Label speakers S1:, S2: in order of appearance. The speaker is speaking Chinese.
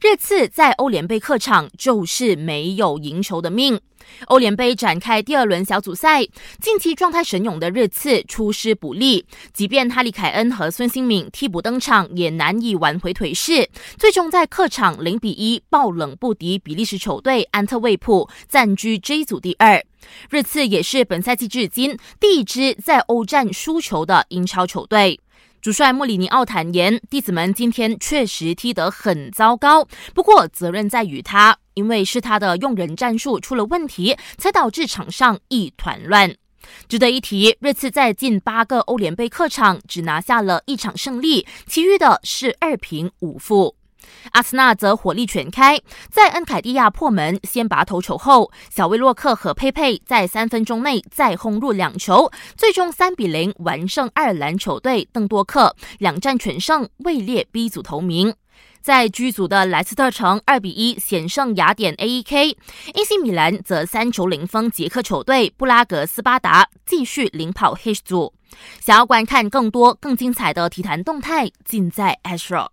S1: 热刺在欧联杯客场就是没有赢球的命。欧联杯展开第二轮小组赛，近期状态神勇的热刺出师不利，即便哈利凯恩和孙兴敏替补登场，也难以挽回颓势。最终在客场零比一爆冷不敌比利时球队安特卫普，暂居 J 组第二。热刺也是本赛季至今第一支在欧战输球的英超球队。主帅穆里尼奥坦言，弟子们今天确实踢得很糟糕，不过责任在于他，因为是他的用人战术出了问题，才导致场上一团乱。值得一提，热刺在近八个欧联杯客场只拿下了一场胜利，其余的是二平五负。阿森纳则火力全开，在恩凯蒂亚破门先拔头筹后，小威洛克和佩佩在三分钟内再轰入两球，最终三比零完胜爱尔兰球队邓多克，两战全胜，位列 B 组头名。在 G 组的莱斯特城二比一险胜雅典 A.E.K，AC 米兰则三球零封捷克球队布拉格斯巴达，继续领跑 H 组。想要观看更多更精彩的体坛动态，尽在 Astro。